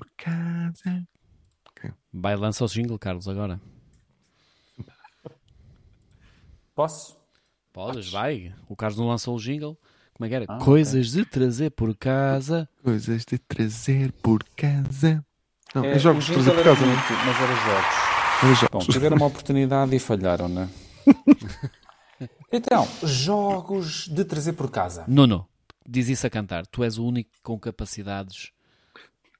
por casa. Vai, lança o jingle, Carlos, agora. Posso? Podes, vai. O Carlos não lançou o jingle. Como é que era? Ah, Coisas de trazer por casa. Coisas de trazer por casa. Não, é, É, jogos de trazer por era casa. não é? mas era jogos. Bom, jogos. tiveram uma oportunidade e falharam, não é? Então, jogos de trazer por casa. Nuno, diz isso a cantar. Tu és o único com capacidades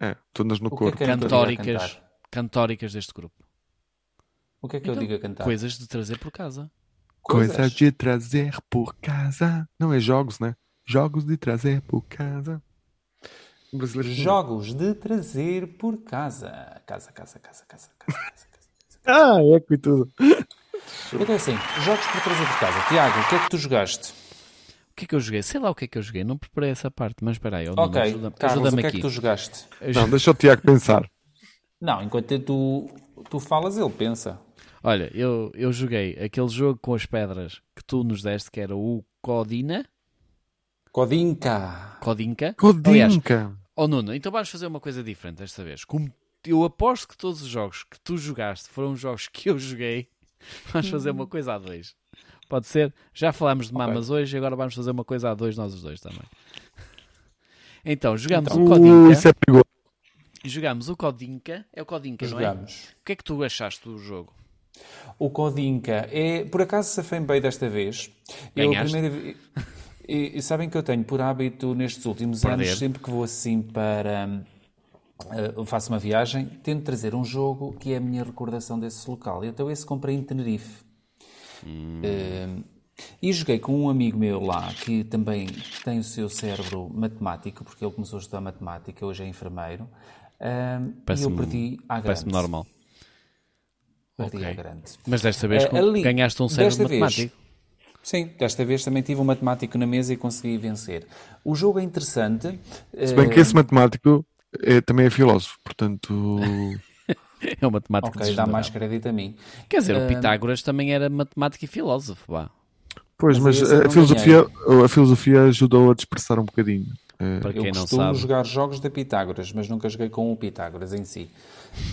É, todas no O que é corpo. que eu digo a cantóricas, cantóricas deste grupo. O que é que eu Então, digo a cantar? Coisas de trazer por casa. Coisas Coisas. de trazer por casa. Não, é jogos, né? Jogos de trazer por casa. Que- Jogos de trazer por casa. Casa, casa, casa, casa, casa, casa. casa. Ah, eco e tudo. Então é assim, jogos por trazer por casa. Tiago, o que é que tu jogaste? O que é que eu joguei? Sei lá o que é que eu joguei. Não preparei essa parte, mas espera aí. ó, Nuno, Ok, ajuda- Carlos, o ajuda-me que é que aqui. tu jogaste? Não, deixa o Tiago pensar. Não, enquanto tu, tu falas, ele pensa. Olha, eu, eu joguei aquele jogo com as pedras que tu nos deste, que era o Codina. Codinca. Codinca. Aliás, Codinca. Oh Nuno, então vamos fazer uma coisa diferente desta vez. Como eu aposto que todos os jogos que tu jogaste foram jogos que eu joguei, vamos fazer uma coisa a dois. Pode ser? Já falámos de mamas hoje, agora vamos fazer uma coisa a dois, nós os dois também. Então, jogamos o Uh, Codinca. isso é perigoso. Jogamos o Codinca. É o Codinca, não é? Jogamos. O que é que tu achaste do jogo? O Codinca é, por acaso, safei bem desta vez. Eu, a Ganhaste? primeira e, e sabem que eu tenho por hábito nestes últimos Perder. anos, sempre que vou assim para. eh, faço uma viagem, tento trazer um jogo que é a minha recordação desse local. Então, esse comprei em Tenerife. Eh, e joguei com um amigo meu lá que também tem o seu cérebro matemático, porque ele começou a estudar matemática, hoje é enfermeiro. eh, e eu perdi à grande. Parece-me normal. Perdi Ok. à grande. Mas desta vez com- ali, ganhaste um cérebro desta vez, matemático. Sim, desta vez também tive um matemático na mesa e consegui vencer. O jogo é interessante. Se bem eh, que esse matemático é, também é filósofo, portanto. É um matemático Ok, dá mais crédito a mim. Quer dizer, o Pitágoras também era matemático e filósofo. Vá. Pois, Mas mas eu a não filosofia, a filosofia ajudou a dispersar um bocadinho. Eh, Para Eu quem não costumo sabe. jogar jogos de Pitágoras, mas nunca joguei com o Pitágoras em si.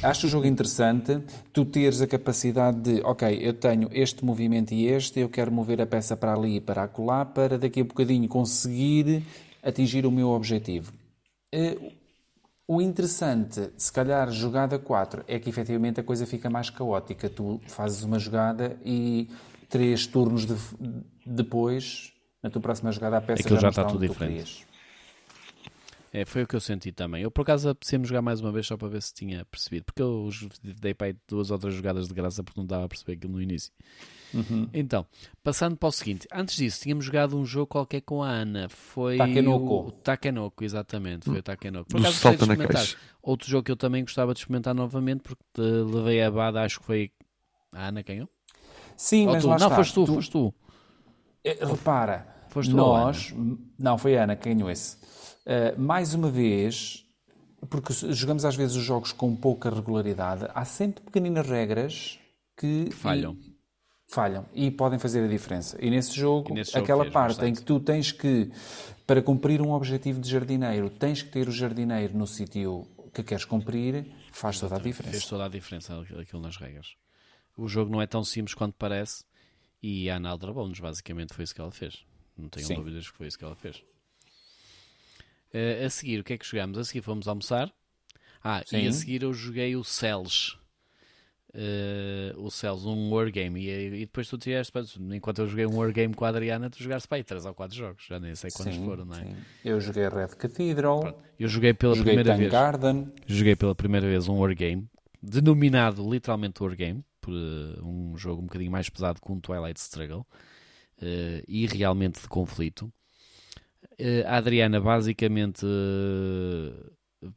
Acho o jogo interessante, tu teres a capacidade de, ok, eu tenho este movimento e este, eu quero mover a peça para ali e para acolá, para daqui a bocadinho conseguir atingir o meu objetivo. O interessante, se calhar, jogada 4, é que efetivamente a coisa fica mais caótica. Tu fazes uma jogada e três turnos de- depois, na tua próxima jogada, a peça Aquilo já, já está está tudo diferente. É, foi o que eu senti também. Eu, por acaso, apetecemos jogar mais uma vez só para ver se tinha percebido. Porque eu dei para aí duas outras jogadas de graça porque não dava a perceber aquilo no início. Uhum. Então, passando para o seguinte. Antes disso, tínhamos jogado um jogo qualquer com a Ana. Foi Takenoko. o Takenoko, exatamente. Foi o Takenoko. Por Do acaso, gostei de experimentar. Outro jogo que eu também gostava de experimentar novamente porque levei a bada, acho que foi a Ana ganhou. Sim, Ou mas tu? lá Não, está. foste tu, foste tu. Eh, Repara, Foste tu nós... Não, foi a Ana que ganhou esse. Eh, mais uma vez, porque jogamos às vezes os jogos com pouca regularidade, há sempre pequeninas regras que... falham. e- falham e podem fazer a diferença. E nesse jogo, E nesse jogo aquela fez parte bastante. em que tu tens que, para cumprir um objetivo de jardineiro, tens que ter o jardineiro no sítio que queres cumprir, faz toda a Fez diferença. toda a diferença aquilo nas regras. O jogo não é tão simples quanto parece e a Ana aldrabou-nos, basicamente foi isso que ela fez. Não tenho Sim. dúvidas que foi isso que ela fez. Eh, a seguir, o que é que jogamos? A seguir fomos almoçar. Ah, e Sim. a seguir eu joguei o Cells. Eh, o Cells, um wargame. E, e depois tu tiveste, enquanto eu joguei um wargame com a Adriana, tu jogaste para aí 3 ou 4 jogos. Já nem sei quantos Sim, foram, não é? sim. Eu joguei Red Cathedral, Eu joguei pela joguei primeira vez. Garden, Joguei pela primeira vez um Wargame, denominado literalmente Wargame, por eh, um jogo um bocadinho mais pesado que um Twilight Struggle, eh, e realmente de conflito. A Adriana, basicamente,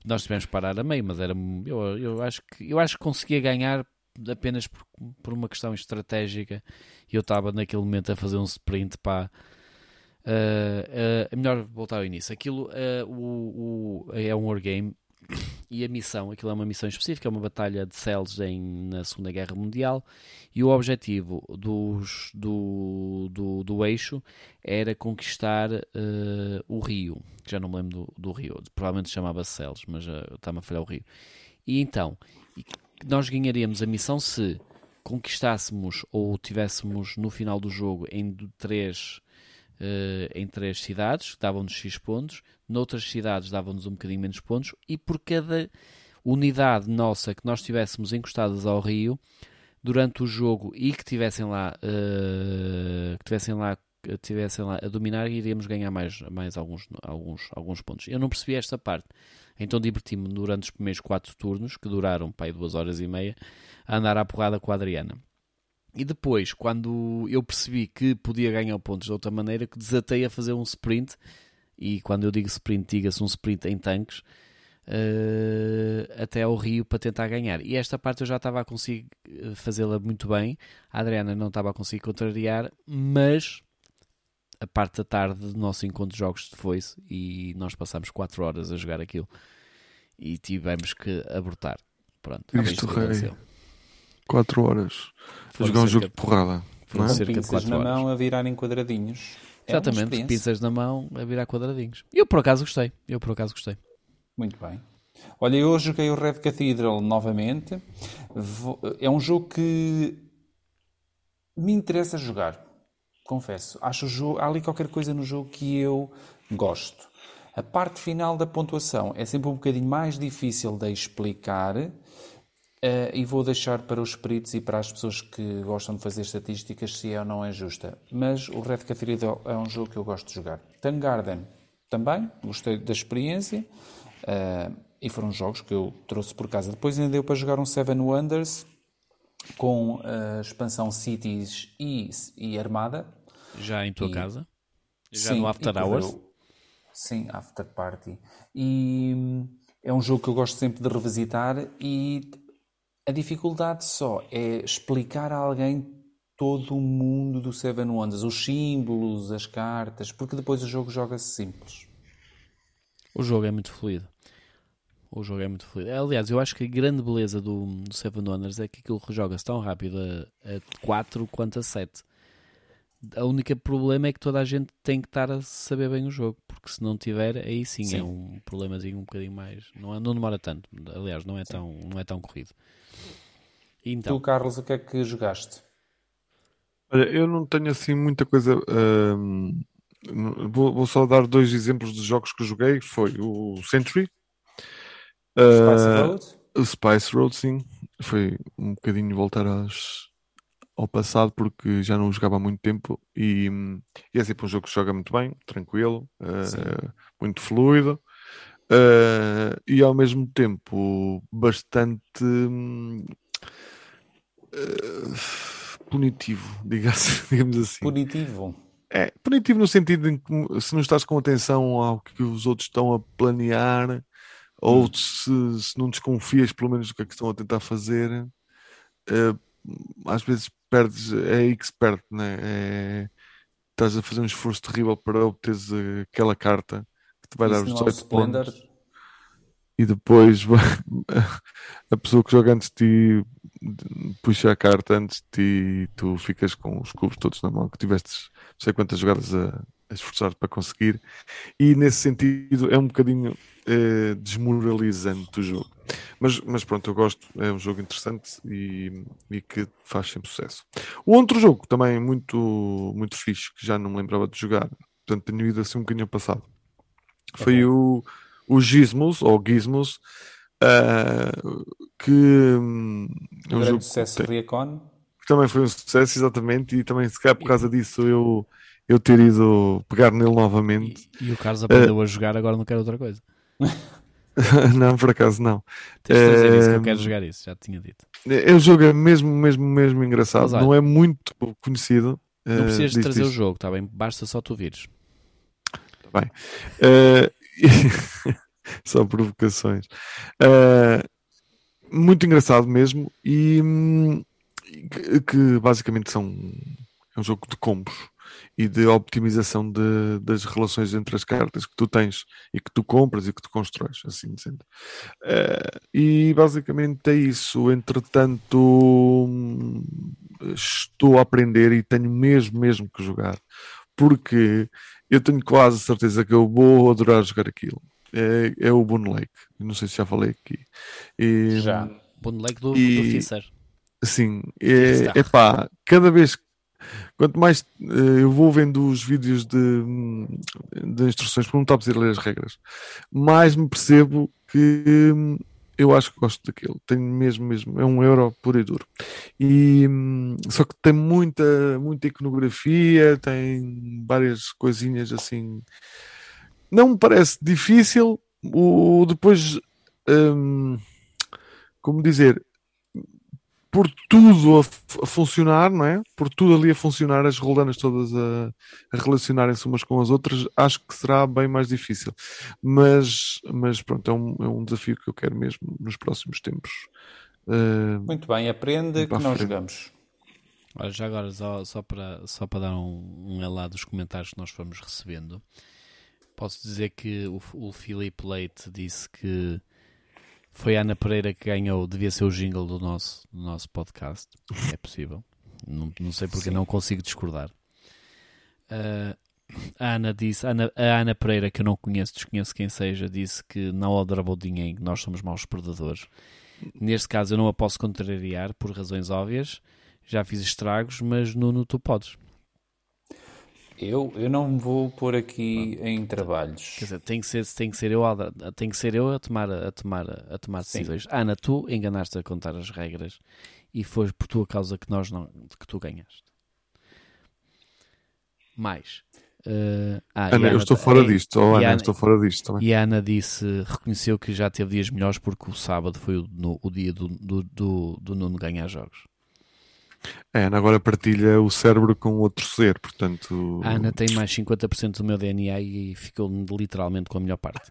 nós tivemos que parar a meio, mas era, eu, eu, acho que, eu acho que conseguia ganhar apenas por, por uma questão estratégica, e eu estava naquele momento a fazer um sprint para. Uh, uh, é melhor voltar ao início. Aquilo uh, o, o- é um wargame e a missão, aquilo é uma missão específica, é uma batalha de cells em, na Segunda Guerra Mundial, e o objetivo dos, do, do, do eixo era conquistar uh, o rio, que já não me lembro do, do rio, provavelmente chamava-se Cells, mas está-me a falhar o rio. E então, nós ganharíamos a missão se conquistássemos ou tivéssemos no final do jogo em três uh, em três cidades, davam-nos X pontos, noutras cidades davam-nos um bocadinho menos pontos, e por cada unidade nossa que nós tivéssemos encostadas ao rio durante o jogo e que tivessem lá, uh, que tivessem lá tivessem lá a dominar iríamos ganhar mais, mais alguns, alguns, alguns pontos. Eu não percebi esta parte, então diverti-me durante os primeiros quatro turnos, que duraram pai, duas horas e meia, a andar à porrada com a Adriana. E depois, quando eu percebi que podia ganhar pontos de outra maneira, que desatei a fazer um sprint. E quando eu digo sprint, diga-se um sprint em tanques uh, até ao Rio para tentar ganhar. E esta parte eu já estava a conseguir eh, fazê-la muito bem. A Adriana não estava a conseguir contrariar, mas a parte da tarde do nosso encontro de jogos foi-se e nós passámos 4 horas a jogar aquilo e tivemos que abortar. Pronto, Isto rei. 4 horas a jogar um jogo de porrada. Não é? cerca de 4 na horas. mão a virar em quadradinhos. É Exatamente, pizzas na mão a virar quadradinhos. Eu por acaso gostei. Eu por acaso gostei. Muito bem. Olha, eu joguei o Red Cathedral novamente. É um jogo que me interessa jogar. Confesso. Acho o jogo, há ali qualquer coisa no jogo que eu gosto. A parte final da pontuação é sempre um bocadinho mais difícil de explicar Uh, e vou deixar para os peritos e para as pessoas que gostam de fazer estatísticas se é ou não é justa. Mas o Red Cathedral é um jogo que eu gosto de jogar. Tank Garden também, gostei da experiência. Uh, e foram jogos que eu trouxe por casa. Depois ainda deu para jogar um Seven Wonders com a expansão Cities e, e Armada. Já em tua e, casa? Já sim, no After Hours? Eu, sim, After Party. E hum, é um jogo que eu gosto sempre de revisitar e a dificuldade só é explicar a alguém todo o mundo do Seven Wonders, os símbolos, as cartas, porque depois o jogo joga-se simples. O jogo é muito fluido. O jogo é muito fluido. Aliás, eu acho que a grande beleza do, do Seven Wonders é que aquilo joga-se tão rápido a, a 4 quanto a 7. A única problema é que toda a gente tem que estar a saber bem o jogo, porque se não tiver, aí sim, sim. é um problemazinho um bocadinho mais. Não, é, não demora tanto. Aliás, não é, tão, não é tão corrido. Então. Tu, Carlos, o que é que jogaste? Olha, eu não tenho assim muita coisa. vou, vou, só dar dois exemplos de jogos que joguei. Foi o Century. Spice uh, Road? O Spice Road, sim. Foi um bocadinho voltar aos, ao passado porque já não jogava há muito tempo e, e é sempre um jogo que se joga muito bem, tranquilo, uh, muito fluido uh, e ao mesmo tempo bastante uh, punitivo, digamos assim. Punitivo. É, punitivo no sentido em que se não estás com atenção ao que os outros estão a planear, ou hum. se, se, não desconfias pelo menos do que é que estão a tentar fazer, uh, às vezes perdes, é aí que se perde, né? É, estás a fazer um esforço terrível para obteres aquela carta que te vai Isso dar os 18 pontos. E depois a pessoa que joga antes de ti puxa a carta antes de ti e tu ficas com os cubos todos na mão, que tiveste não sei quantas jogadas a, a esforçar para conseguir. E nesse sentido é um bocadinho é, desmoralizante o jogo. Mas, mas pronto, eu gosto, é um jogo interessante e, e que faz sempre sucesso. O outro jogo também muito, muito fixe, que já não me lembrava de jogar, portanto tenho ido assim um bocadinho passado, foi o, o Gizmos, ou Gizmos, uh, que um, é um jogo sucesso Recon. que também foi um sucesso, exatamente, e também se calhar por causa disso eu, eu ter ido pegar nele novamente. E, e o Carlos aprendeu uh, a jogar, agora não quer outra coisa. não, por acaso não. Tens de dizer isso que eu quero jogar isso, já tinha dito. É o jogo é mesmo, mesmo, mesmo engraçado. Mas, olha, não é muito conhecido. Não precisas de trazer isto. o jogo, está bem? Basta só tu vires. Está bem. Uh, só provocações. Uh, muito engraçado mesmo e que, que, basicamente são é um jogo de combos e de optimização de, das relações entre as cartas que tu tens e que tu compras e que tu constróis, assim sendo. Uh, e basicamente é isso. Entretanto, estou a aprender e tenho mesmo, mesmo que jogar, porque eu tenho quase certeza que eu vou adorar jogar aquilo. É, é o Boon Lake. Não sei se já falei aqui. E, já. Boon Lake do, e, do Fisser. Sim, é, é pá, cada vez quanto mais uh, eu vou vendo os vídeos de, de instruções, porque não estou a ler as regras, mais me percebo que hum, eu acho que gosto daquilo. Tenho mesmo, mesmo, é um euro puro e duro. E, hum, só que tem muita, muita iconografia, tem várias coisinhas assim. Não me parece difícil. O, depois, hum, como dizer, por tudo a, a, funcionar, não é? Por tudo ali a funcionar, as roldanas todas a, a relacionarem-se umas com as outras, acho que será bem mais difícil. Mas, mas pronto, é um, é um desafio que eu quero mesmo nos próximos tempos. Uh, Muito bem, aprende que nós jogamos. Olha, já agora, só, só, para, só para dar um, um elá dos comentários que nós fomos recebendo, posso dizer que o, o Filipe Leite disse que foi a Ana Pereira que ganhou, devia ser o jingle do nosso, do nosso podcast. É possível. Não, não sei porque Sim. não consigo discordar. Uh, a Ana disse, a Ana, a Ana, Pereira, que eu não conheço, desconheço quem seja, disse que não Honorable Dinheiro, nós somos maus perdedores. Neste caso eu não a posso contrariar por razões óbvias. Já fiz estragos, mas Nuno, tu podes. Eu, eu não me vou pôr aqui em trabalhos. Quer dizer, tem que ser, tem que ser eu, a, tem que ser eu a tomar, a tomar, a tomar decisões. Sim. Ana, tu enganaste a contar as regras e foi por tua causa que nós não, que tu ganhaste. Mais. Uh, ah, Ana, Ana, eu estou fora disto. Oh, Ana, Ana, estou fora disto também. E a Ana disse, reconheceu que já teve dias melhores porque o sábado foi o, no, o dia do, do, do, do Nuno ganhar jogos. A Ana agora partilha o cérebro com outro ser, portanto. A Ana tem mais 50% do meu DNA e ficou literalmente com a melhor parte.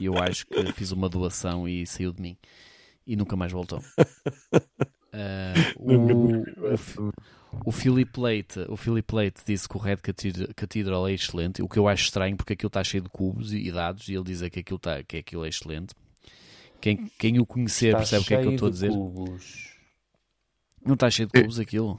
E eu acho que fiz uma doação e saiu de mim. E nunca mais voltou. Uh, o, o, o Philip Leite, o Philip Leite disse que o Red Cathedral é excelente, o que eu acho estranho porque aquilo está cheio de cubos e dados e ele diz que aquilo, está, que aquilo é excelente. Quem, quem o conhecer está percebe o que é que eu estou a dizer. Cubos. Não está cheio de cubos aquilo?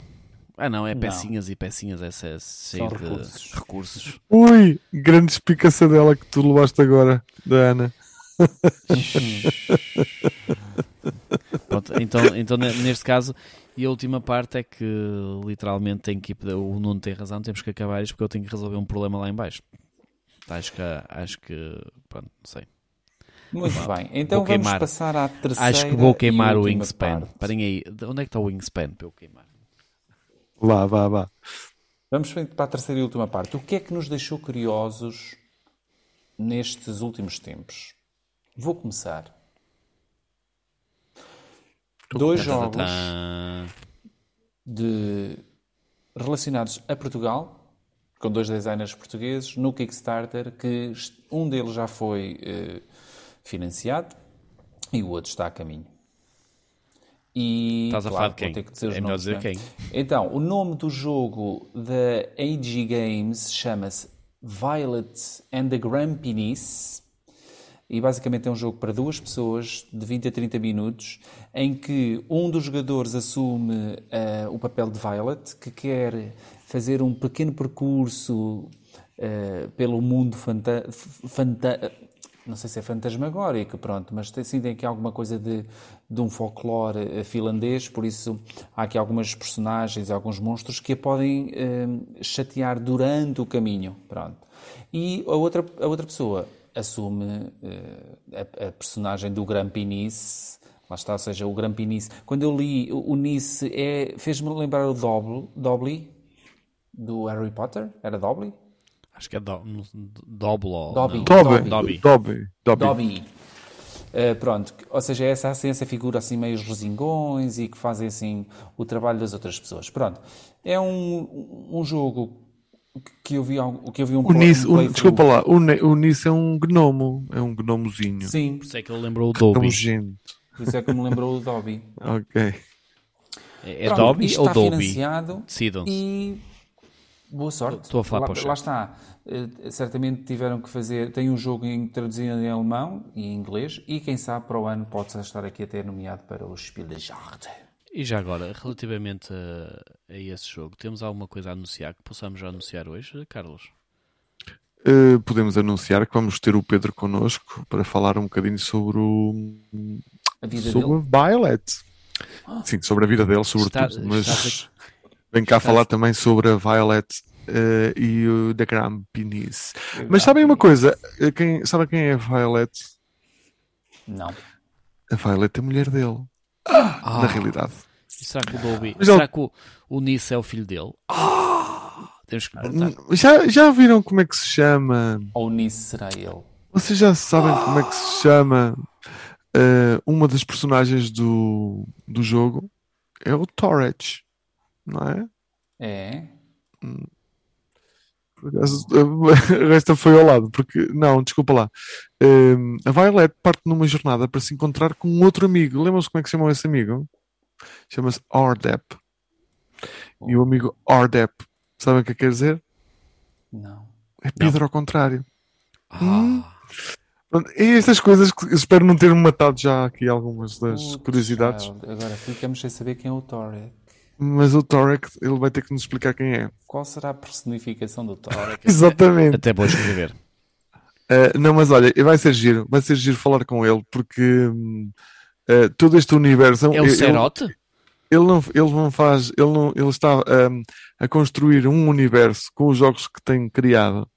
Ah não, é pecinhas não. e pecinhas, essa é cheio de recursos. recursos. Ui, grande explicação dela que tu levaste agora, da Ana. Pronto, então, então neste caso, e a última parte é que literalmente tem que o Nuno tem razão, temos que acabar isto porque eu tenho que resolver um problema lá em baixo. Acho que acho que pronto, não sei. Muito bem, então vamos queimar. passar à terceira. Acho que vou queimar o Wingspan. Parem aí, onde é que está o Wingspan para eu queimar? Lá, vá, vá. Vamos para a terceira e última parte. O que é que nos deixou curiosos nestes últimos tempos? Vou começar. Dois jogos de... relacionados a Portugal, com dois designers portugueses, no Kickstarter, que um deles já foi eh, financiado e o outro está a caminho. E, Estás a falar de quem? Ter que é nomes, dizer é? quem? Então, o nome do jogo da AG Games chama-se Violet and the Grampiness e basicamente é um jogo para duas pessoas de 20 a 30 minutos em que um dos jogadores assume uh, o papel de Violet que quer fazer um pequeno percurso uh, pelo mundo fanta não sei se é fantasmagórico, pronto, mas tem, sim, aqui alguma coisa de, de um folclore eh, finlandês, por isso há aqui algumas personagens, alguns monstros que a podem eh, chatear durante o caminho, pronto. E a outra, a outra pessoa assume eh, a, a, personagem do Grampinice, lá está, ou seja, o Grampinice. Quando eu li o, Nice, é, fez-me lembrar o Dobby, Dobby, do Harry Potter, era Dobby? Acho que é do, Doblo. Dobby. Dobby. Dobby. Dobby. Dobby. Uh, pronto, ou seja, essa, essa figura assim meio resingões e que fazem assim o trabalho das outras pessoas. Pronto, é um, um jogo que eu vi, que eu vi um, o um Desculpa lá, o, o é um gnomo, é um gnomozinho. Sim. Por isso é que ele lembrou o Dobby. Por isso é que me lembrou o Dobby. ok. É, é Dobby ou está Dobby? financiado Decidam-se. e boa sorte. Estou a falar lá, para o chat. lá está. Eh, certamente tiveram que fazer. Tem um jogo em, traduzido em alemão e em inglês e quem sabe para o ano pode estar aqui até nomeado para o Spiel des Jahres. E já agora, relativamente a, a esse jogo, temos alguma coisa a anunciar que possamos já anunciar hoje, Carlos? Uh, podemos anunciar que vamos ter o Pedro connosco para falar um bocadinho sobre o A vida sobre dele. Violet. Sim, sobre a vida dele, sobretudo. Está- mas estás vem cá falar também sobre a Violet uh, e o The Grand Penis. Mas sabem uma coisa? Uh, Quem, sabe quem é a Violet? Não. A Violet é a mulher dele, Ah, na realidade. será que o Dobby, Mas ele- será que o, o Nice é o filho dele? Ah, temos que perguntar. Já, já viram como é que se chama? Ou nisso será ele. Vocês já sabem como é que se chama uh, uma das personagens do, do jogo? É o Torres, não é? É. Acaso, Esta foi ao lado, porque não, desculpa lá. Um, a Violet parte numa jornada para se encontrar com um outro amigo. Lembram-se como é que se chamou esse amigo? Chama-se Ordep. E o amigo Ordep, sabem o que quer dizer? Não. É Pedro ao contrário. Ah, Pronto, É estas coisas que espero não ter matado já aqui algumas das Putz, curiosidades. child. Agora ficamos sem saber quem é o Torek. Mas o Torek, ele vai ter que nos explicar quem é. Qual será a personificação do Torek? Exatamente. até vou escrever. Uh, não, mas olha, vai ser giro, vai ser giro falar com ele, porque uh, todo este universo. É o ele- Cerote? ele não, ele não faz, ele não, ele está um, a construir um universo com os jogos que tem criado.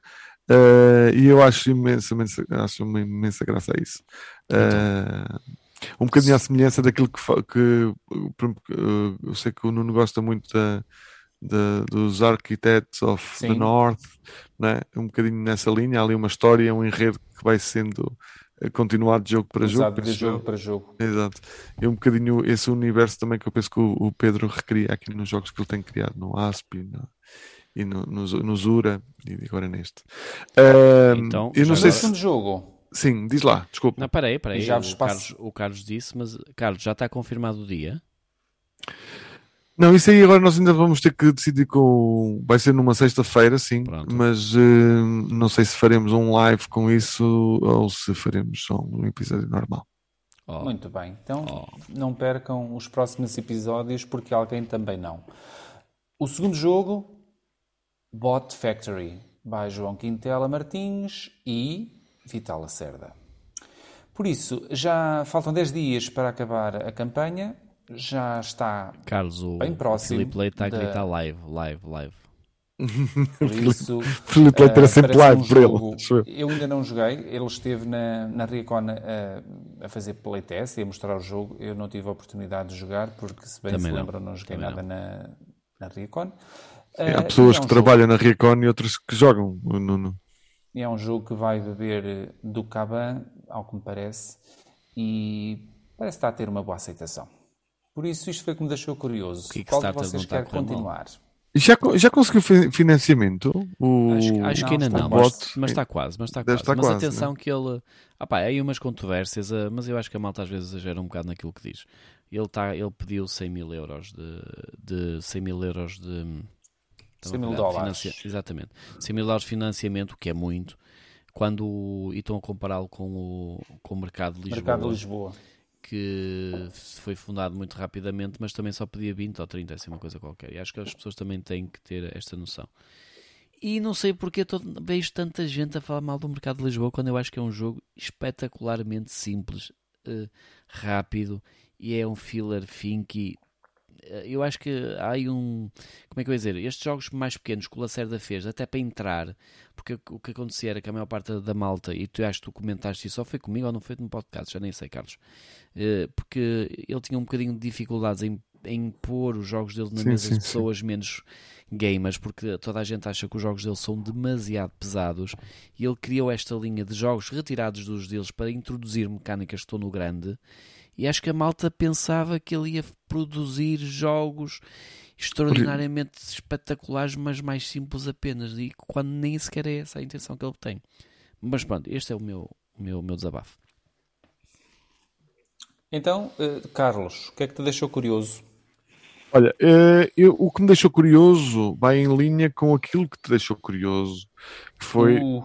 Uh, e eu acho imensamente, acho uma imensa graça a isso. Uh, um bocadinho à semelhança daquilo que, que, que, uh, eu sei que o Nuno gosta muito da, da- dos Architects of the Sim. North, né? um bocadinho nessa linha. Há ali uma história, um enredo que vai sendo uh, continuado de jogo para jogo. Usado de jogo para jogo. Exato. É um bocadinho esse universo também que eu penso que o, o Pedro recria aqui nos jogos que ele tem criado, no ASP e no, e no, no, no Zura e agora neste. Ahm, Então, eu não sei o se. segundo jogo. Sim, diz lá, desculpa. Não, peraí, peraí. E já o, vos Carlos, passo- o Carlos disse, mas Carlos, já está confirmado o dia? Não, isso aí agora nós ainda vamos ter que decidir com. Vai ser numa sexta-feira, sim, Pronto. mas ahm, não sei se faremos um live com isso ou se faremos só um episódio normal. Oh, Muito bem. Então Oh. não percam os próximos episódios porque alguém também não. O segundo jogo, Bot Factory, by João Quintela Martins e Vital Lacerda. Por isso, já faltam 10 dias para acabar a campanha. Já está, Carlos, o Bem próximo Filipe Leite está a gritar live, live, live. por isso. Filipe Leite era eh, sempre live um por ele. eu. Ainda não joguei, ele esteve na, na Riacon a, a fazer playtest e a mostrar o jogo. Eu não tive a oportunidade de jogar, porque se bem Também se não, lembram, não joguei também nada na, na Riacon. É, Eh, Há pessoas é um que jogo- trabalham na Riacon e outras que jogam. o Nuno. E É um jogo que vai beber eh, do Caban, ao que me parece, e parece estar a ter uma boa aceitação. Por isso, isto foi o que me deixou curioso. O Qual de Kickstarter não vocês está a quer mal? continuar? Já, já conseguiu fi- financiamento? O... Acho, acho Não, que ainda está não, mas, mas está quase, mas está quase. estar mas quase, é? atenção que ele. Ah pá, há aí umas controvérsias, ah, mas eu acho que a malta às vezes exagera um bocado naquilo que diz. Ele, tá, ele pediu 100 mil euros de, de 100 mil euros de 100 mil de dólares. Exatamente. 100 mil dólares de financiamento, o que é muito, quando e estão a compará-lo com o, com o mercado de Lisboa, Mercado de Lisboa. que foi fundado muito rapidamente, mas também só pedia 20 ou 30, assim uma coisa qualquer. E acho que as pessoas também têm que ter esta noção. E não sei porque todo, vejo tanta gente a falar mal do mercado de Lisboa quando eu acho que é um jogo espetacularmente simples, eh, rápido e é um filler finky. Eh, Eu acho que há aí um. Como é que eu ia dizer? Estes jogos mais pequenos que o Lacerda fez, até para entrar, porque o que acontecia era que a maior parte da malta, e tu acho que tu comentaste isso, ou foi comigo ou não foi no podcast, já nem sei, Carlos, eh, porque ele tinha um bocadinho de dificuldades em, em pôr os jogos dele na Sim, mesa sim, de sim. pessoas menos gamers, porque toda a gente acha que os jogos dele são demasiado pesados e ele criou esta linha de jogos retirados dos deles para introduzir mecânicas que estão no grande. E acho que a malta pensava que ele ia produzir jogos extraordinariamente espetaculares, mas mais simples apenas. E quando nem sequer é essa a intenção que ele tem. Mas pronto, este é o meu, o meu, o meu desabafo. Então, eh, Carlos, o que é que te deixou curioso? Olha, eh, eu, o que me deixou curioso vai em linha com aquilo que te deixou curioso, que foi, Uh,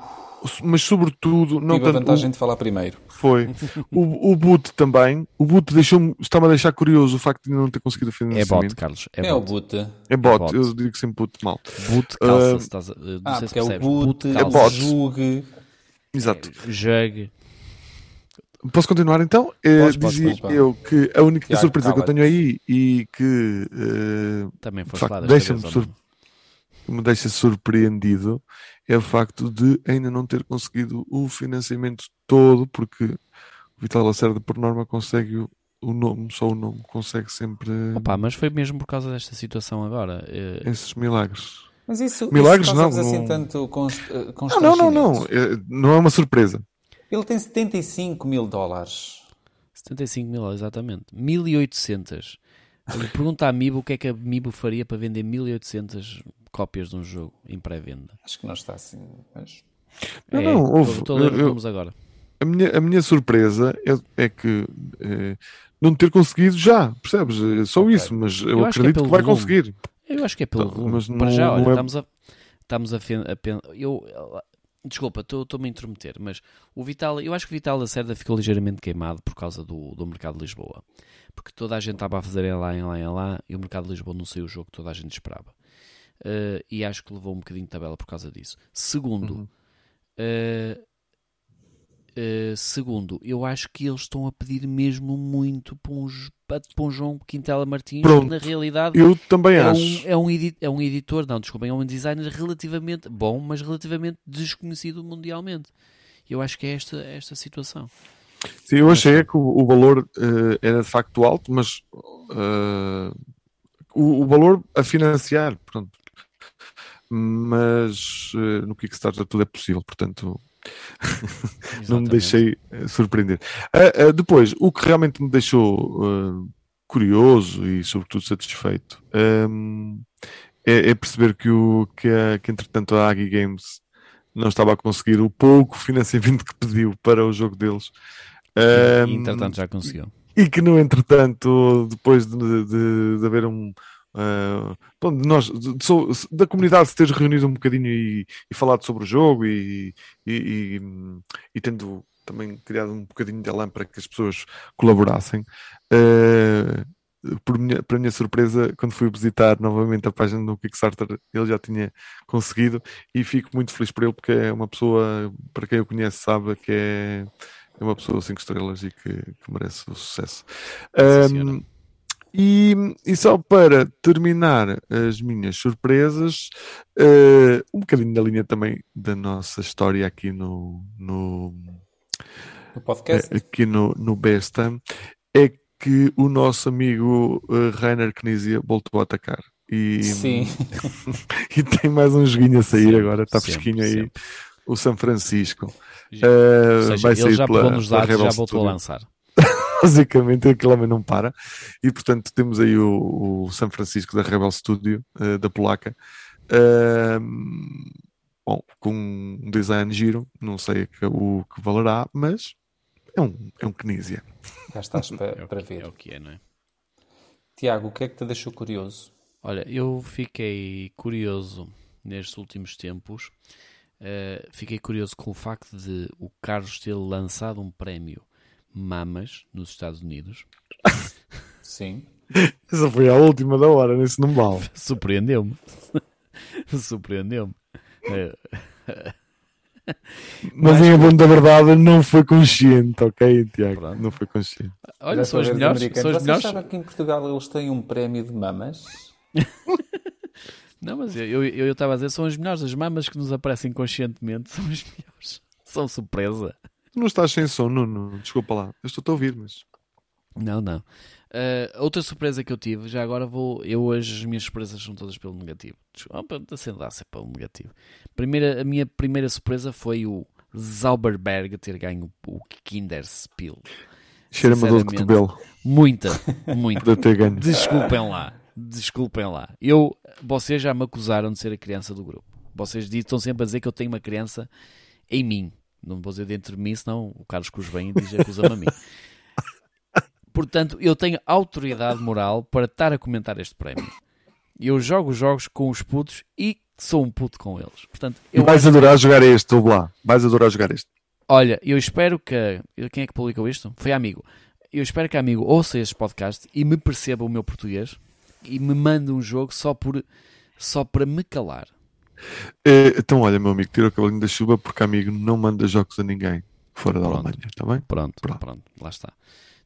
mas sobretudo, não tive a tanto vantagem o, de falar primeiro. foi o, o boot também. O boot deixou-me, está-me a deixar curioso o facto de ainda não ter conseguido o É bot, Carlos. É, É, o bot. boot. É bot, bot. eu digo sempre boot mal. Boot calça, Ah, se estás a- eh, não Ah, sei se porque é o percebes. boot, É calça, bot. Jug. Exato. Jug. Posso continuar então? Eh, dizia eu que a única Tiago, surpresa que eu tenho aí e que eh, Também foi facto, deixa-me sur- me deixa surpreendido é o facto de ainda não ter conseguido o financiamento todo, porque o Vital Lacerda, por norma, consegue o, o nome, só o nome, consegue sempre Opa, mas foi mesmo por causa desta situação agora. Eh, esses milagres. Mas isso, Milagres isso não, assim não- tanto cons, eh, Não, não, não, não. constrangimento? É- não é uma surpresa. Ele tem 75 mil dólares. 75 mil, exatamente. 1800. Olha, Pergunta à Mibo o que é que a Mibo faria para vender 1800 cópias de um jogo em pré-venda. Acho que não está assim. Mas... Não, É, não, houve. Estou a ler os agora. A minha, a minha surpresa é, é que eh, não ter conseguido já, percebes? É só Ok. isso, mas eu, Eu que é acredito que, pelo vai volume. conseguir. Eu acho que é pelo Então, volume. mas Para não- já, olha, é- estamos a. Estamos a, a pen- eu Desculpa, estou- estou-me a intrometer, mas o Vital, eu acho que o Vital da Cerda ficou ligeiramente queimado por causa do, do mercado de Lisboa. Porque toda a gente estava a fazer em lá, em lá, em lá, e o mercado de Lisboa não saiu o jogo que toda a gente esperava. Eh, e acho que levou um bocadinho de tabela por causa disso. Segundo, Uhum. eh, segundo, eu acho que eles estão a pedir mesmo muito para um, para um João Quintela Martins, Pronto. que na realidade Eu também é um, acho. é, um é um editor, não, desculpem, é um designer relativamente bom, mas relativamente desconhecido mundialmente. Eu acho que é esta, esta situação. Sim, eu achei é que o, o valor eh, era de facto alto, mas eh, o, o valor a financiar, pronto. Mas eh, no Kickstarter tudo é possível, portanto não me deixei eh, surpreender. Ah, ah, depois, o que realmente me deixou ah, curioso e sobretudo satisfeito ahm, é, é perceber que, o, que, a- que entretanto a Agi Games não estava a conseguir o pouco financiamento que pediu para o jogo deles. E, Ahm, entretanto já conseguiu. e que no entretanto, depois de, de- de haver um de nós de- da comunidade se ter reunido um bocadinho e, e falado sobre o jogo e, e, e, tendo também criado um bocadinho de elan para que as pessoas colaborassem. ah, por minha, para minha surpresa, quando fui visitar novamente a página do Kickstarter, ele já tinha conseguido e fico muito feliz por ele porque é uma pessoa, para quem o conhece, sabe que é, é uma pessoa 5 estrelas e que, que merece o sucesso. Um. E, e só para terminar as minhas surpresas, eh, um bocadinho da linha também da nossa história aqui no, no, No podcast. eh, aqui no, no Besta, é que o nosso amigo eh, Rainer Knizia voltou a atacar. E, Sim. e tem mais um joguinho a sair agora, está fresquinho aí, sempre. o San Francisco. Ou seja, vai ele sair já pela- pegou nos dados e já voltou a lançar. Basicamente, aquilo também não para. E portanto, temos aí o, o São Francisco da Rebel Studio, eh, da Polaca. Ahm, bom, com um design giro, não sei o que valerá, mas é um, é um Knizia. Já estás para, É o, para que, ver. é o que é, não é? Tiago, o que é que te deixou curioso? Olha, eu fiquei curioso nestes últimos tempos. eh, fiquei curioso com o facto de o Carlos ter lançado um prémio Mamas nos Estados Unidos. Sim. Essa foi a última da hora, nesse não vale. Surpreendeu-me. Surpreendeu-me. Eh, Mas em abono da verdade, não foi consciente, ok, Tiago? Pronto. Não foi consciente. olha, são as sou melhores. São as Vocês melhores. sabem que em Portugal eles têm um prémio de mamas? Não, mas eu eu estava a dizer, são as melhores. As mamas que nos aparecem conscientemente são as melhores. São surpresa. Tu não estás sem som, Nuno. Desculpa lá. Eu estou a ouvir, mas. Não, não. Eh, outra surpresa que eu tive, já agora vou. Eu hoje as minhas surpresas são todas pelo negativo. Desculpa, sendo lá ser pelo negativo. Primeira, a minha primeira surpresa foi o Zauberberg ter ganho o Kinder Spiel. Cheira-me a dor de cotovelo Muita, muita. de. Desculpem lá. Desculpem lá. Eu, vocês já me acusaram de ser a criança do grupo. Vocês dizem- estão sempre a dizer que eu tenho uma criança em mim. Não vou dizer dentro de mim, senão o Carlos Cruz vem e diz acusa-me a mim. Portanto, eu tenho autoridade moral para estar a comentar este prémio. Eu jogo jogos com os putos e sou um puto com eles. Portanto, eu vais adorar jogar este, ou lá. Vais adorar jogar este. Olha, eu espero que. Quem é que publicou isto? Foi amigo. Eu espero que amigo ouça este podcast e me perceba o meu português e me mande um jogo só, por, só para me calar. Eh, então, olha, meu amigo, tira o cavalinho da chuva porque amigo não manda jogos a ninguém fora da Pronto. Alemanha, está bem? Pronto, Pronto. pronto, lá está.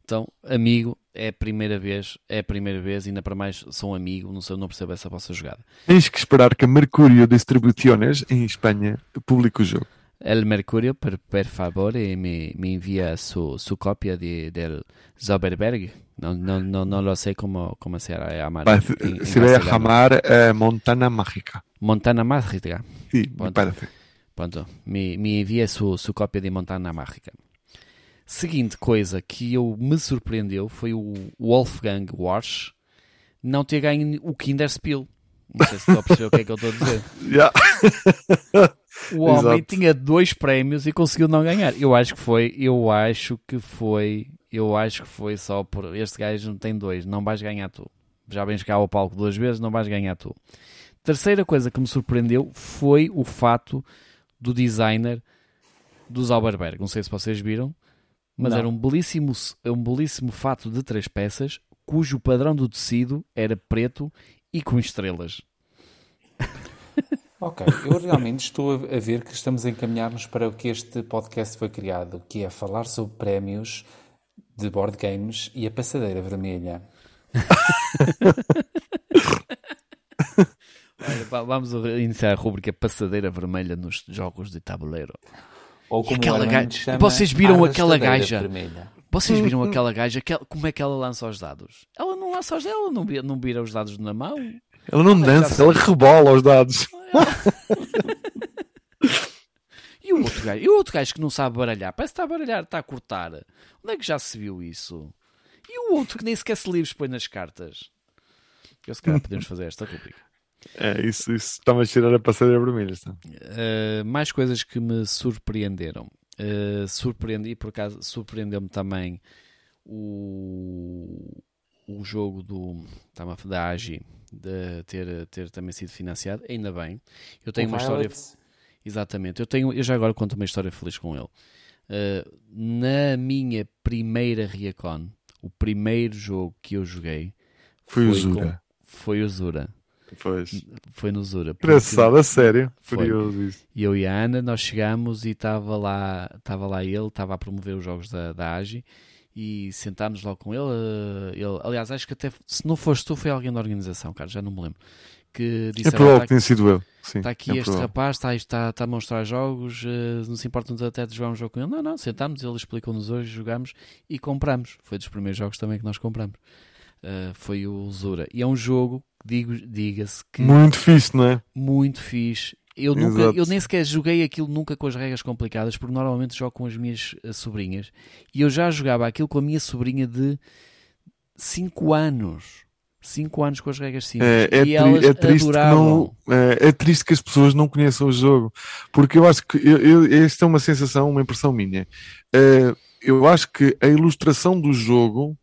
Então, amigo, é a primeira vez, é a primeira vez, ainda para mais sou um amigo, não, sei, não percebo essa vossa jogada. Tens que esperar que a Mercurio Distribuciones, em Espanha, publique o jogo. El Mercurio, per, per favor, me, me envía su, su copia de, del Zauberberg. No, no, no, no lo sé cómo, cómo se llama. Vai, en- en se vai a castellano. chamar eh, Montana Mágica. Montana Mágica. Me Pronto. parece. Pronto, me, me envia su, su cópia de Montana Mágica. Seguinte coisa que eu me surpreendeu foi o Wolfgang Warsch não ter ganho o Kinderspiel. Não sei se estou a perceber o que é que eu estou a dizer. Yeah. O homem Exato. tinha dois prémios e conseguiu não ganhar. Eu acho que foi, eu acho que foi, eu acho que foi só por este gajo não tem dois, não vais ganhar tu. Já vens cá ao palco duas vezes, não vais ganhar tu. Terceira coisa que me surpreendeu foi o fato do designer do Zauberberg. Não sei se vocês viram, mas Não. era um belíssimo, um belíssimo fato de três peças cujo padrão do tecido era preto e com estrelas. Ok, eu realmente estou a a ver que estamos a encaminhar-nos para o que este podcast foi criado, que é falar sobre prémios de board games e a passadeira vermelha. Vamos iniciar a rubrica Passadeira Vermelha nos jogos de tabuleiro. Ou como aquela o Armando gaja- chama, vocês viram aquela gaja? vermelha. Vocês viram aquela gaja? como é que ela lança os dados? Ela não lança os dados, ela não vira, não vira os dados na mão. Ela não Ela dança, ela rebola os dados. E o outro gajo, e o outro gajo que não sabe baralhar, parece que está a baralhar, está a cortar. Onde é que já se viu isso? E o outro que nem sequer se livros põe nas cartas. Eu se calhar podemos fazer esta rubrica. É, isso, isso está-me a cheirar a passadeira vermelha. Uh, mais coisas que me surpreenderam. Uh, surpreendi, e por acaso surpreendeu-me também o, o jogo do da AGI de ter, ter também sido financiado. Ainda bem. Eu tenho O uma história. Violet, Exatamente. Eu, tenho, eu já agora conto uma história feliz com ele. Uh, na minha primeira Riacon, o primeiro jogo que eu joguei Foi o Foi Zura. foi o Zura. Pois. Foi no Zura. Engraçado, a sério. Isso. E eu e a Ana, nós chegamos e estava lá, estava lá ele, estava a promover os jogos da, da AGI e sentámos lá com ele, eh, ele. Aliás, acho que até, se não foste tu, foi alguém da organização, cara, já não me lembro. Que É disse: provável que está, tenha sido eu. Sim, está aqui é este provável. rapaz, está, está, está a mostrar jogos, eh, não se importa-nos até de jogar um jogo com ele. Não, não, sentámos, ele explicou-nos hoje, jogámos e compramos. Foi dos primeiros jogos também que nós compramos. Eh, foi o Zura. E é um jogo, diga-se, que Muito fixe, não é? muito fixe. Eu, nunca, Exato. eu nem sequer joguei aquilo nunca com as regras complicadas, porque normalmente jogo com as minhas eh, sobrinhas. E eu já jogava aquilo com a minha sobrinha de 5 anos. 5 anos com as regras simples. É, é, e elas é triste que adoravam. não, é, é triste que as pessoas não conheçam o jogo, porque eu acho que eu, eu, esta é uma sensação, uma impressão minha. É, eu acho que a ilustração do jogo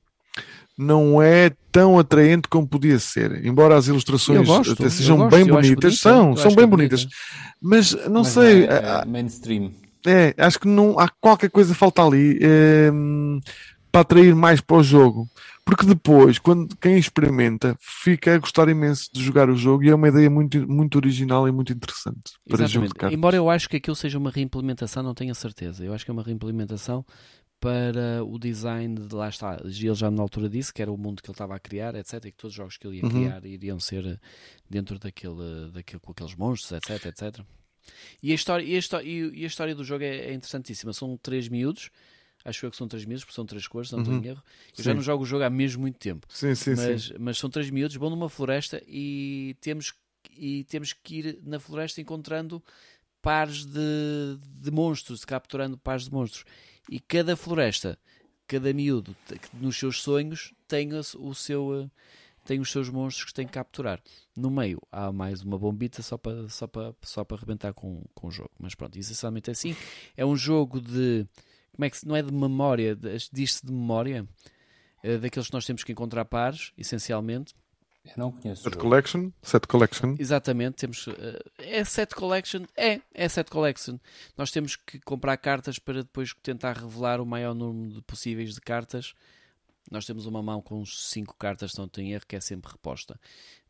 não é tão atraente como podia ser, embora as ilustrações gosto, até sejam gosto, bem bonitas, bonita, são, são bem é bonita. bonitas, mas não mas sei, é, é mainstream. é, acho que não há qualquer coisa falta ali hum, para atrair mais para o jogo. Porque depois, quando quem experimenta, fica a gostar imenso de jogar o jogo e é uma ideia muito, muito original e muito interessante para jogo de Exatamente. cartas. Embora eu acho que aquilo seja uma reimplementação, não tenho a certeza. Eu acho que é uma reimplementação para o design de lá está. Ele já na altura disse que era o mundo que ele estava a criar, etc. E que todos os jogos que ele ia Uhum. criar iriam ser eh, dentro daquele, daquele com aqueles monstros, etc, etc. E a história, e a história, e a história do jogo é, é interessantíssima. São três miúdos, acho eu que são três miúdos, porque são três cores, se não estou Uhum. em erro. Eu já Sim. não jogo o jogo há mesmo muito tempo Sim, sim, sim. mas, mas são três miúdos, vão numa floresta e temos, e temos que ir na floresta encontrando pares de, de monstros, capturando pares de monstros. E cada floresta, cada miúdo, nos seus sonhos, tem o, seu. eh, Tem os seus monstros que tem que capturar. No meio há mais uma bombita só para só para só para arrebentar com, com o jogo. Mas pronto, essencialmente é assim. É um jogo de. Como é que não é de memória, diz-se de memória. uh, daqueles que nós temos que encontrar pares, essencialmente. Eu não conheço. Set Collection? Set Collection? Exatamente, temos. Uh, é Set Collection? É, é Set Collection. Nós temos que comprar cartas para depois tentar revelar o maior número de possíveis de cartas. Nós temos uma mão com uns 5 cartas, se não tem erro, que é sempre reposta.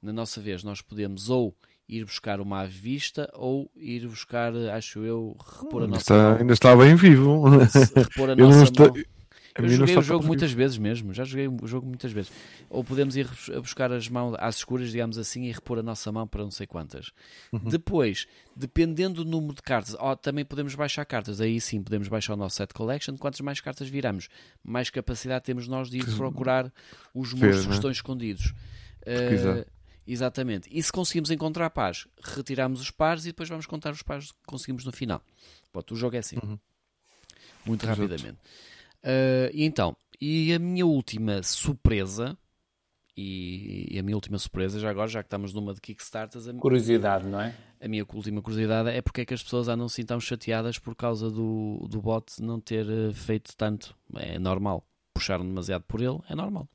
Na nossa vez, nós podemos ou ir buscar uma à vista ou ir buscar, acho eu, repor a nossa está, mão. Ainda está bem vivo. Repor a Eu não nossa estou- mão. Eu joguei o jogo muitas vezes mesmo, já joguei o jogo muitas vezes. Ou podemos ir a buscar as mãos às escuras, digamos assim, e repor a nossa mão para não sei quantas. Uhum. Depois, dependendo do número de cartas, também podemos baixar cartas. Aí sim podemos baixar o nosso set collection. Quantas mais cartas viramos, mais capacidade temos nós de ir procurar os monstros que né? estão escondidos. Eh, exatamente. E se conseguimos encontrar pares, retiramos os pares e depois vamos contar os pares que conseguimos no final. Pronto, o jogo é assim. Muito Exato. rapidamente. Ah, e então, e a minha última surpresa, e, e a minha última surpresa, já agora, já que estamos numa de Kickstarters, a, Curiosidade, não é? a minha última curiosidade é porque é que as pessoas andam assim tão chateadas por causa do, do bot não ter eh, feito tanto. É normal. Puxaram demasiado por ele, é normal.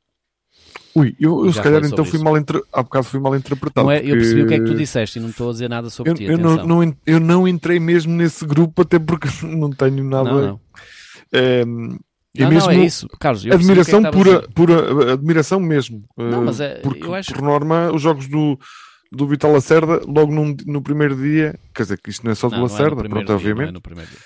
Ui, eu, eu se calhar então fui isso. mal inter... há bocado fui mal interpretado. Não é, eu percebi o que é que tu disseste e não estou a dizer nada sobre Eu, ti. eu não, não eu não entrei mesmo nesse grupo, até porque não tenho nada. não, não. E Não, mesmo não, é isso. Carlos, eu percebi o que é admiração dizer. pura, pura, admiração mesmo. Não, Eh, mas é- porque, eu acho- por norma, os jogos do, do Vital Lacerda, logo num- no primeiro dia, quer dizer que isto não é só do é Lacerda, primeiro pronto, dia, não é obviamente. no primeiro dia.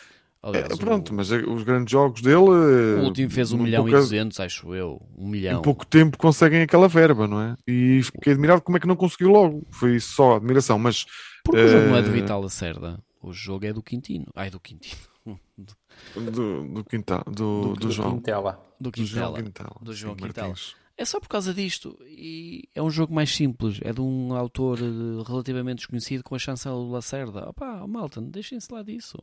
Aliás, É, o- pronto, mas é- os grandes jogos dele. O eh, último fez 1 em milhão e pouca- 200, acho eu. 1 milhão. Em pouco tempo conseguem aquela verba, não é? E fiquei admirado como é que não conseguiu logo. Foi só admiração, mas Porque o jogo não é do Eh, Vital Lacerda. O jogo é do Quintino. Ai, do Quintino. do, do quintal, do, do, João. Quintela. Do Do João Quintela. Do João sim, Quintela. Martins. É só por causa disto. E é um jogo mais simples. É de um autor eh, relativamente desconhecido com a chancela do Lacerda. Opá, oh, malta, deixem-se lá disso.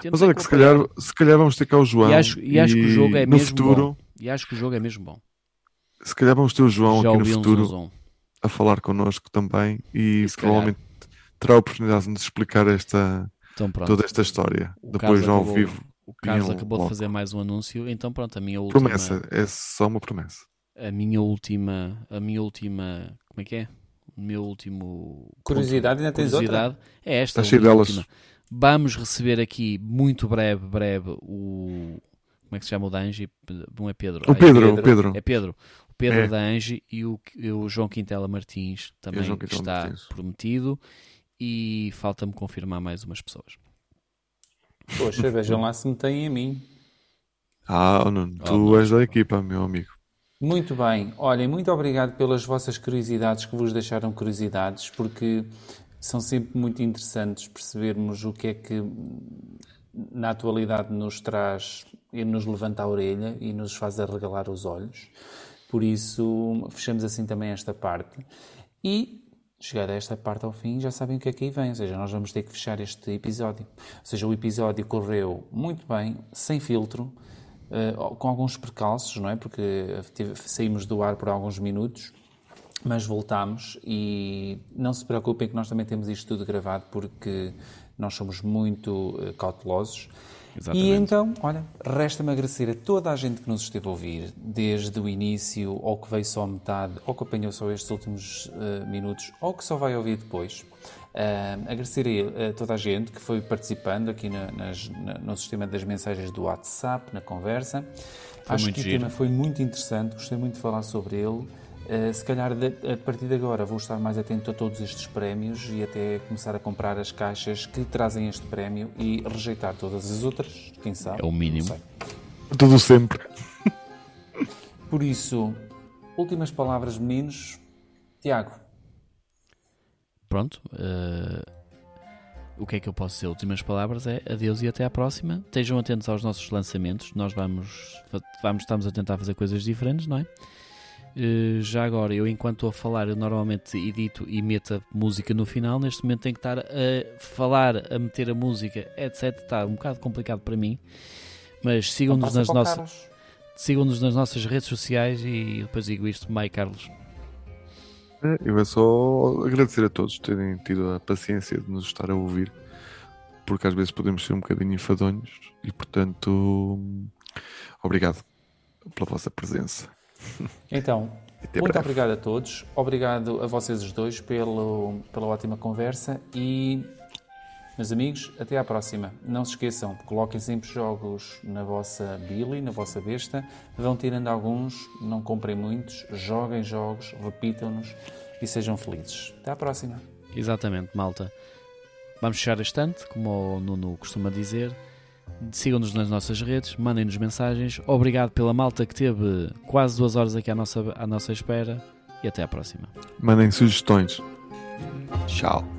Temos Mas é olha que se calhar, se calhar vamos ter cá o João. E acho, e acho que o jogo é no mesmo futuro, bom. E acho que o jogo é mesmo bom. se calhar vamos ter o João Já aqui no um futuro a falar connosco também e, E se calhar. provavelmente terá a oportunidade de nos explicar esta, Então toda esta história. O Depois ao vivo. O Carlos acabou de logo. fazer mais um anúncio. Então pronto, a minha última... Promessa, é só uma promessa. a minha última, a minha última, como é que é? O meu último Curiosidade, ainda tens outra? curiosidade é esta. Delas. última. Vamos receber aqui muito breve, breve o como é que se chama o da Angie? Não é Pedro. O Ai, Pedro, Pedro. o Pedro. É Pedro. O Pedro É. da Angie e o, e o João Quintela Martins também Quintela está Martins. prometido e falta-me confirmar mais umas pessoas. Poxa, vejam lá se me têm a mim. Ah, Nuno, tu Oh, és da equipa, meu amigo. Muito bem. Olhem, muito obrigado pelas vossas curiosidades que vos deixaram curiosidades, porque são sempre muito interessantes percebermos o que é que na atualidade nos traz e nos levanta a orelha e nos faz arregalar os olhos. Por isso, fechamos assim também esta parte. E, chegada a esta parte ao fim, já sabem o que é que aí vem. Ou seja, nós vamos ter que fechar este episódio. Ou seja, o episódio correu muito bem, sem filtro, eh, com alguns percalços, não é? Porque tive- saímos do ar por alguns minutos, mas voltámos e não se preocupem que nós também temos isto tudo gravado porque nós somos muito eh, cautelosos. Exatamente. E então, olha, resta-me agradecer a toda a gente que nos esteve a ouvir, desde o início, ou que veio só metade, ou que apanhou só estes últimos eh, minutos, ou que só vai ouvir depois. Ah, agradecer a, a toda a gente que foi participando aqui na- nas- na- no sistema das mensagens do WhatsApp, na conversa. Acho muito que o giro. tema foi muito interessante, gostei muito de falar sobre ele. Uh, se calhar de- a partir de agora vou estar mais atento a todos estes prémios e até começar a comprar as caixas que trazem este prémio e rejeitar todas as outras, quem sabe? É o mínimo. Tudo sempre. Por isso, últimas palavras, meninos. Tiago, Pronto. eh, o que é que eu posso dizer? Últimas palavras é adeus e até à próxima. Estejam atentos aos nossos lançamentos. Nós vamos, vamos estamos a tentar fazer coisas diferentes, não é? Eh, já agora, eu enquanto estou a falar, eu normalmente edito e meto a música no final. Neste momento tenho que estar a falar, a meter a música, etc. Está um bocado complicado para mim. Mas sigam-nos nas, nossas, sigam-nos nas nossas redes sociais e depois digo isto, Mai Carlos. Eu é só agradecer a todos terem tido a paciência de nos estar a ouvir, porque às vezes podemos ser um bocadinho enfadonhos e, portanto, obrigado pela vossa presença. Então, muito breve. obrigado a todos. Obrigado a vocês os dois pelo, pela ótima conversa e, meus amigos, até à próxima. Não se esqueçam, coloquem sempre jogos na vossa Billy, na vossa besta. Vão tirando alguns, não comprem muitos, joguem jogos, repitam-nos e sejam felizes. Até à próxima. Exatamente, malta. Vamos fechar este ano, como o Nuno costuma dizer. Sigam-nos nas nossas redes, mandem-nos mensagens. Obrigado pela malta que teve quase duas horas aqui à nossa, à nossa espera. E até à próxima. Mandem sugestões. Tchau.